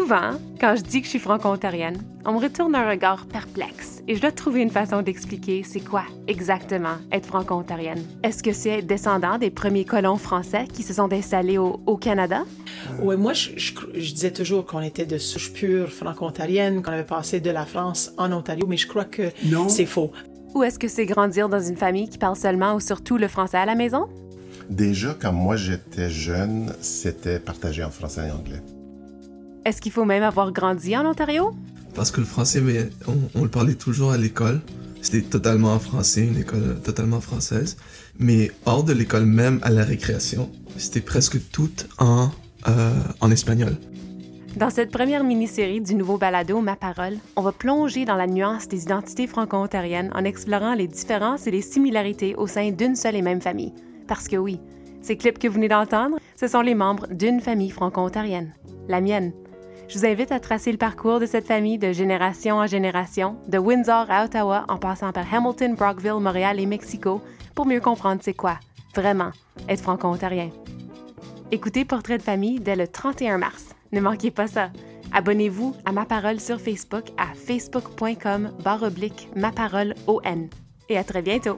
Souvent, quand je dis que je suis franco-ontarienne, on me retourne un regard perplexe et je dois trouver une façon d'expliquer c'est quoi exactement être franco-ontarienne. Est-ce que c'est descendant des premiers colons français qui se sont installés au, au Canada? Oui, moi, je, je, je disais toujours qu'on était de souche pure franco-ontarienne, qu'on avait passé de la France en Ontario, mais je crois que c'est faux. Ou est-ce que c'est grandir dans une famille qui parle seulement ou surtout le français à la maison? Déjà, quand moi j'étais jeune, c'était partagé en français et anglais. Est-ce qu'il faut même avoir grandi en Ontario? Parce que le français, mais on, on le parlait toujours à l'école. C'était totalement en français, une école totalement française. Mais hors de l'école même, à la récréation, c'était presque tout en, euh, en espagnol. Dans cette première mini-série du nouveau balado Ma Parole, on va plonger dans la nuance des identités franco-ontariennes en explorant les différences et les similarités au sein d'une seule et même famille. Parce que oui, ces clips que vous venez d'entendre, ce sont les membres d'une famille franco-ontarienne, la mienne. Je vous invite à tracer le parcours de cette famille de génération en génération, de Windsor à Ottawa en passant par Hamilton, Brockville, Montréal et Mexico, pour mieux comprendre c'est quoi, vraiment, être franco-ontarien. Écoutez Portrait de famille dès le 31 mars. Ne manquez pas ça. Abonnez-vous à Ma Parole sur Facebook à facebook.com barre oblique Ma Parole ON. Et à très bientôt.